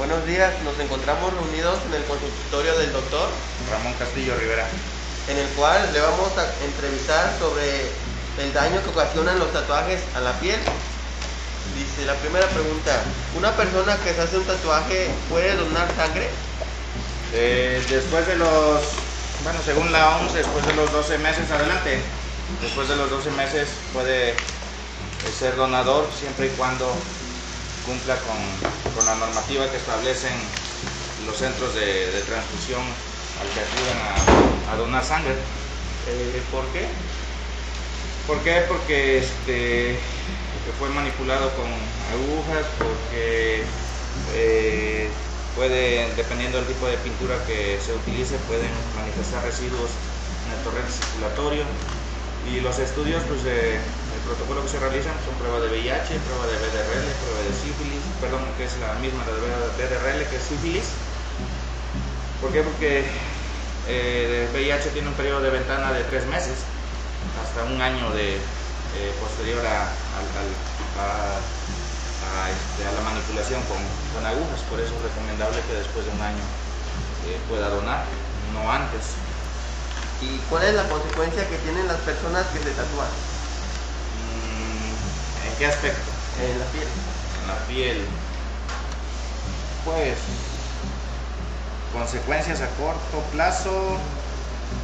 Buenos días, nos encontramos reunidos en el consultorio del doctor Ramón Castillo Rivera, en el cual le vamos a entrevistar sobre el daño que ocasionan los tatuajes a la piel. Dice la primera pregunta, ¿una persona que se hace un tatuaje puede donar sangre? Eh, después de los, bueno, según la OMS, después de los 12 meses adelante, después de los 12 meses puede eh, ser donador siempre y cuando cumpla con, con la normativa que establecen los centros de, de transfusión al que acuden a, a donar sangre. Eh, ¿Por qué? ¿Por qué? Porque este, fue manipulado con agujas, porque eh, puede, dependiendo del tipo de pintura que se utilice, pueden manifestar residuos en el torrente circulatorio. Y los estudios, pues el protocolo que se realizan son prueba de VIH, prueba de BDRL, prueba de sífilis, perdón, que es la misma la de BDRL, que es sífilis. ¿Por qué? Porque eh, VIH tiene un periodo de ventana de tres meses hasta un año de eh, posterior este, a la manipulación con, con agujas. Por eso es recomendable que después de un año eh, pueda donar, no antes. ¿Y cuál es la consecuencia que tienen las personas que se tatúan Mm, ¿En qué aspecto? en la piel? En la piel. Pues consecuencias a corto plazo,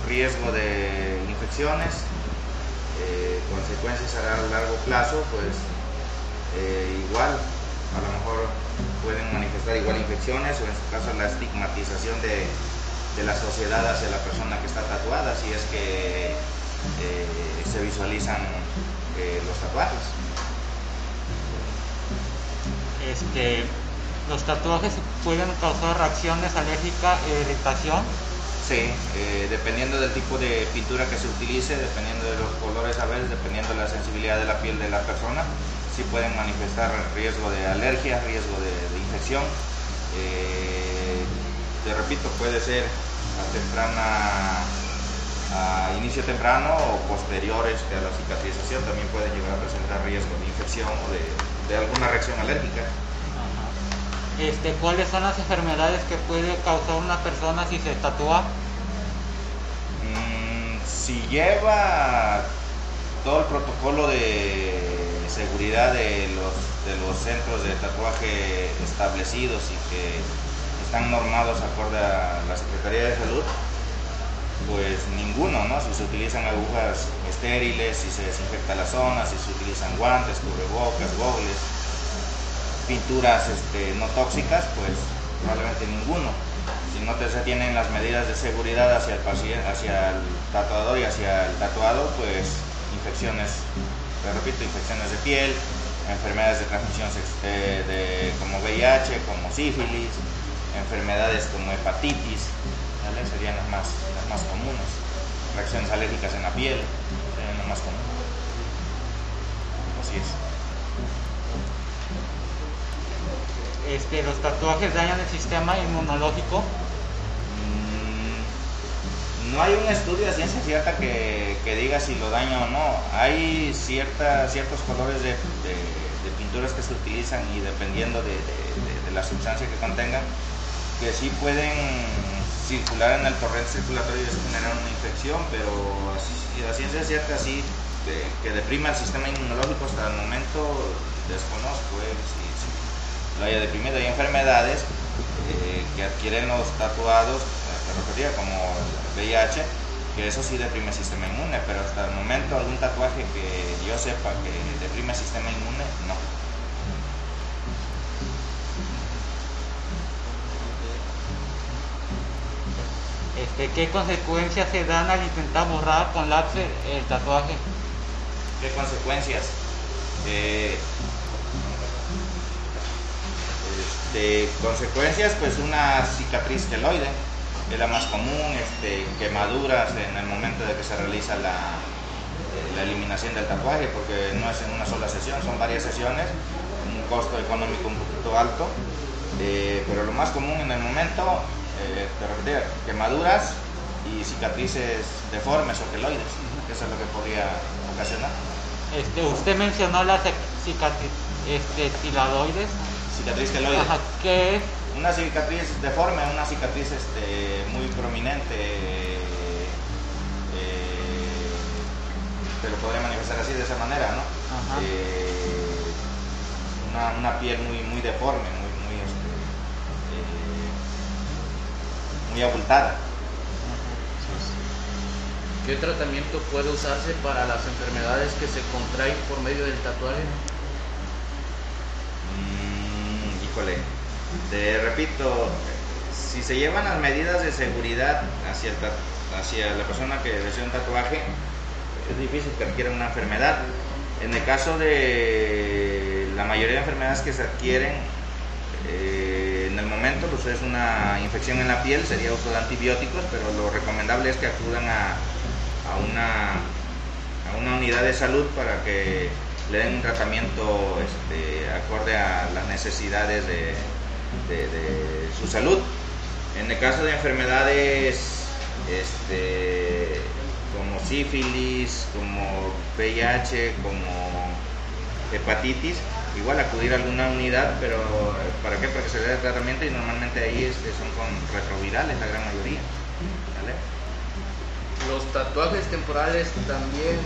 riesgo de infecciones, eh, consecuencias a largo plazo, pues eh, igual, a lo mejor pueden manifestar igual infecciones o en su caso la estigmatización de, de la sociedad hacia la persona que está tatuada, es que eh, se visualizan eh, los tatuajes. Este, los tatuajes pueden causar reacciones alérgicas e irritación. Sí, eh, dependiendo del tipo de pintura que se utilice, dependiendo de los colores a veces, dependiendo de la sensibilidad de la piel de la persona, sí pueden manifestar riesgo de alergia, riesgo de, de infección. Te repito, puede ser a temprana, a inicio temprano o posteriores a la cicatrización también pueden llegar a presentar riesgo de infección o de, de alguna reacción alérgica. Este, ¿Cuáles son las enfermedades que puede causar una persona si se tatúa? Mm, si lleva todo el protocolo de seguridad de los, de los centros de tatuaje establecidos y que están normados acorde a la Secretaría de Salud, pues ninguno, ¿no? Si se utilizan agujas estériles, si se desinfecta la zona, si se utilizan guantes, cubrebocas, gogles, pinturas este, no tóxicas, pues probablemente ninguno. Si no se tienen las medidas de seguridad hacia el paciente, hacia el tatuador y hacia el tatuado, pues infecciones, te repito, infecciones de piel, enfermedades de transmisión eh, de, como VIH, como sífilis, enfermedades como hepatitis, ¿vale? serían las más, más comunes. Reacciones alérgicas en la piel, serían las más comunes. Así es. Este, los tatuajes dañan el sistema inmunológico. Mm, No hay un estudio a ciencia cierta que, que diga si lo daña o no. Hay cierta, ciertos colores de, de- de pinturas que se utilizan y dependiendo de, de- de- de la sustancia que contengan, que sí pueden circular en el torrente circulatorio y eso generar una infección, pero así- a ciencia cierta sí que deprima el sistema inmunológico hasta el momento desconozco eh, si, lo haya deprimido. Hay enfermedades eh, que adquieren los tatuados, eh, te refería como el VIH, que eso sí deprime el sistema inmune, pero hasta el momento algún tatuaje que yo sepa que deprime el sistema inmune, no. Este, ¿Qué consecuencias se dan al intentar borrar con lápiz el tatuaje? ¿Qué consecuencias? Eh, este, consecuencias, pues una cicatriz queloide, es la más común, este, quemaduras en el momento de que se realiza la, eliminación del tatuaje, porque no es en una sola sesión, son varias sesiones, un costo económico un poquito alto, eh, pero lo más común en el momento, eh, te repetía, quemaduras y cicatrices deformes o queloides, que eso es lo que podría ocasionar. Este, usted mencionó las cicatrices este, tiladoides. Cicatriz queloide. Ajá, ¿Qué es una cicatriz deforme, una cicatriz este, muy prominente, eh, se lo podría manifestar así de esa manera, ¿no? Eh, una, una, piel muy, muy deforme, muy, muy, este, eh, muy abultada. ¿Qué tratamiento puede usarse para las enfermedades que se contraen por medio del tatuaje? Mm, híjole, te repito, si se llevan las medidas de seguridad hacia, hacia la persona que recibe un tatuaje, es difícil que adquiera una enfermedad. En el caso de la mayoría de enfermedades que se adquieren, eh, en el momento pues es una infección en la piel, sería uso de antibióticos, pero lo recomendable es que acudan a, una, a una unidad de salud para que le den un tratamiento este, acorde a las necesidades de, de, su salud. En el caso de enfermedades este, como sífilis, como VIH, como hepatitis, igual acudir a alguna unidad, pero ¿para qué? Para que se dé el tratamiento y normalmente ahí este, son con retrovirales la gran mayoría. ¿Los tatuajes temporales también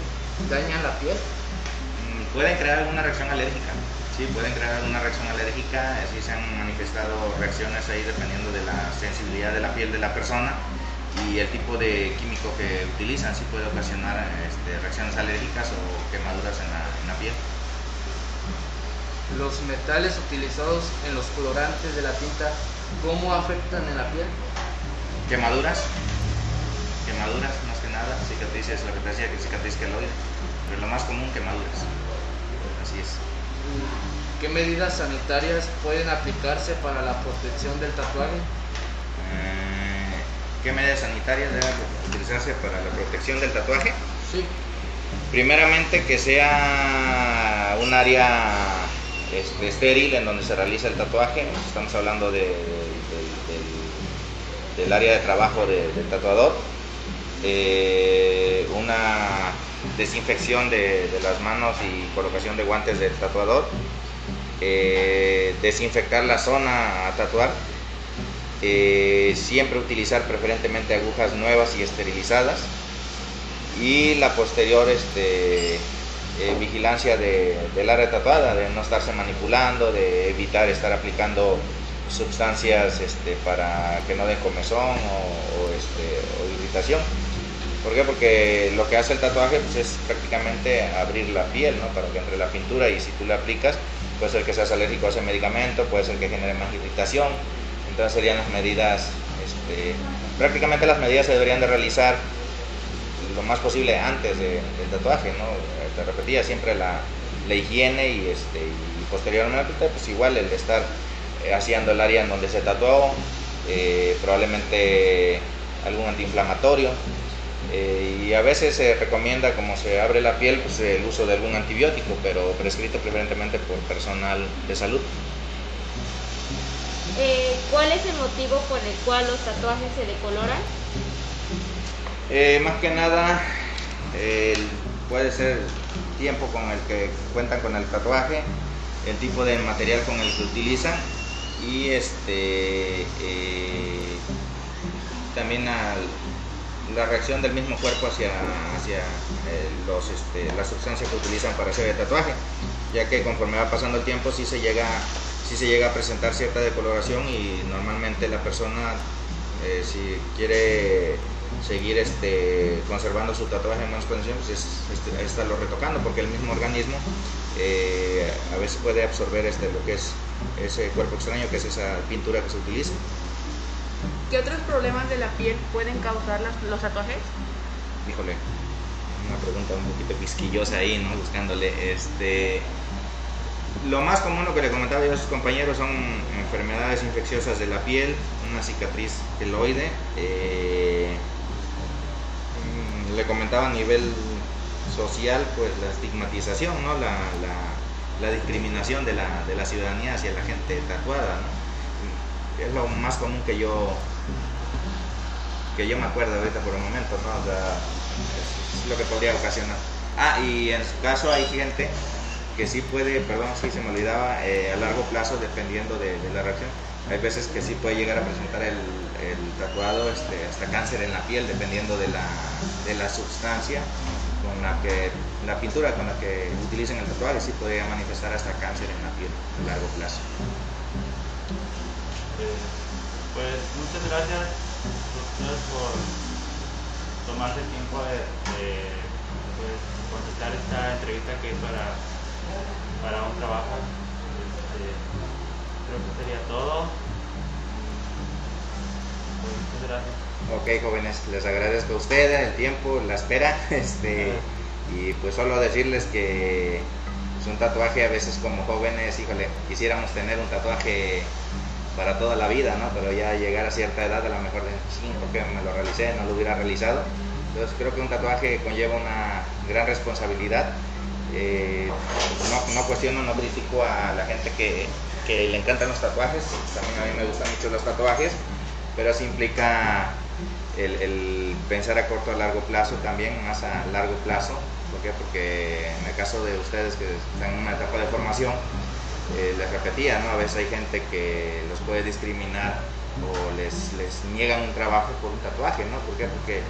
dañan la piel? Mm, pueden crear alguna reacción alérgica. Sí, pueden crear alguna reacción alérgica, así se han manifestado reacciones ahí dependiendo de la sensibilidad de la piel de la persona y el tipo de químico que utilizan, sí puede ocasionar este, reacciones alérgicas o quemaduras en la, piel. Los metales utilizados en los colorantes de la tinta, ¿cómo afectan en la piel? Quemaduras, quemaduras más que nada, cicatrices, lo que te decía que cicatriz queloide, pero lo más común quemaduras, así es. ¿Qué medidas sanitarias pueden aplicarse para la protección del tatuaje? Eh, ¿Qué medidas sanitarias deben utilizarse para la protección del tatuaje? Sí. Primeramente que sea un área este, estéril en donde se realiza el tatuaje. Estamos hablando de, del área de trabajo del tatuador. Eh, una desinfección de, las manos y colocación de guantes del tatuador, eh, desinfectar la zona a tatuar, eh, siempre utilizar preferentemente agujas nuevas y esterilizadas y la posterior este, eh, vigilancia de, del área tatuada, de no estarse manipulando, de evitar estar aplicando sustancias este, para que no den comezón o, este, o irritación. ¿Por qué? Porque lo que hace el tatuaje pues, es prácticamente abrir la piel, ¿no? Para que entre la pintura y si tú le aplicas, puede ser que seas alérgico a ese medicamento, puede ser que genere más irritación. Entonces serían las medidas, este, prácticamente las medidas se deberían de realizar lo más posible antes del tatuaje, ¿no? Te repetía siempre la, higiene y, este, y posteriormente pues igual el estar eh, haciendo el área en donde se tatuó, eh, probablemente algún antiinflamatorio, eh, y a veces se recomienda, como se abre la piel, pues, el uso de algún antibiótico, pero prescrito preferentemente por personal de salud. ¿Cuál es el motivo por el cual los tatuajes se decoloran? Eh, más que nada, puede ser tiempo con el que cuentan con el tatuaje, el tipo de material con el que utilizan y este también al la reacción del mismo cuerpo hacia, hacia eh, los, este, las sustancias que utilizan para hacer el tatuaje, ya que conforme va pasando el tiempo sí se llega, sí se llega a presentar cierta decoloración y normalmente la persona eh, si quiere seguir este, conservando su tatuaje en buenas condiciones, pues es, este, estarlo retocando, porque el mismo organismo eh, a veces puede absorber este, lo que es ese cuerpo extraño, que es esa pintura que se utiliza. ¿Qué otros problemas de la piel pueden causar los tatuajes? Híjole, una pregunta un poquito quisquillosa ahí, ¿no? Buscándole. Este, lo más común, lo que le comentaba yo a sus compañeros, son enfermedades infecciosas de la piel, una cicatriz queloide. Eh, le comentaba a nivel social, pues la estigmatización, ¿no? la, la, discriminación de la, de la, ciudadanía hacia la gente tatuada. ¿no? Es lo más común que yo que yo me acuerdo ahorita por el momento, ¿no? O sea, es, lo que podría ocasionar. Ah, y en su caso hay gente que sí puede, perdón, sí se me olvidaba, eh, a largo plazo, dependiendo de, la reacción, hay veces que sí puede llegar a presentar el, tatuado este, hasta cáncer en la piel, dependiendo de la, de la sustancia con la que la pintura con la que utilicen el tatuaje sí podría manifestar hasta cáncer en la piel a largo plazo. Pues muchas gracias doctor por tomarse el tiempo de, de, pues, contestar esta entrevista que es para, para un trabajo. Este, creo que sería todo. Pues, muchas gracias. Ok, jóvenes, les agradezco a ustedes el tiempo, la espera, este, y pues solo decirles que es un tatuaje a veces como jóvenes, híjole, quisiéramos tener un tatuaje para toda la vida, ¿no? Pero ya llegar a cierta edad, a lo mejor de sí, porque me lo realicé, no lo hubiera realizado. Entonces creo que un tatuaje conlleva una gran responsabilidad. Eh, no, no cuestiono, no critico a la gente que, le encantan los tatuajes, también a mí me gustan mucho los tatuajes, pero sí implica el, el, pensar a corto a largo plazo también, más a largo plazo. ¿Por qué? Porque en el caso de ustedes que están en una etapa de formación, eh, les repetía, ¿no? a veces hay gente que los puede discriminar o les, les niegan un trabajo por un tatuaje, ¿no? ¿Por qué? Porque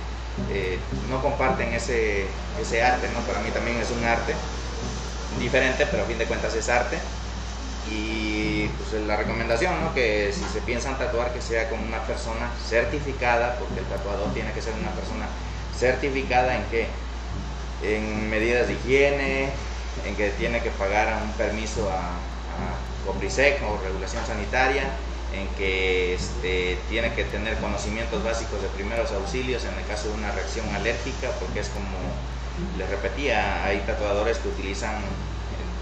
eh, no comparten ese, ese arte, ¿no? Para mí también es un arte diferente, pero a fin de cuentas es arte. Y pues la recomendación, ¿no? Que si se piensan tatuar, que sea con una persona certificada, porque el tatuador tiene que ser una persona certificada en que en medidas de higiene, en que tiene que pagar un permiso a, a o regulación sanitaria, en que este, tiene que tener conocimientos básicos de primeros auxilios en el caso de una reacción alérgica, porque es como les repetía, hay tatuadores que utilizan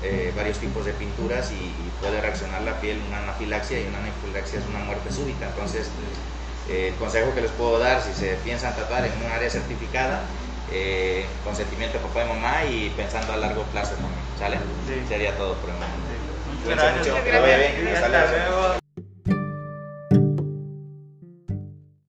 eh, varios tipos de pinturas y, y, puede reaccionar la piel una anafilaxia y una anafilaxia es una muerte súbita. Entonces, eh, el consejo que les puedo dar si se piensan tatuar en un área certificada, eh, consentimiento de papá y mamá y pensando a largo plazo también, ¿sale? Sí. Sería todo por el momento. Muchas Cuídense gracias. mucho, bien. Gracias.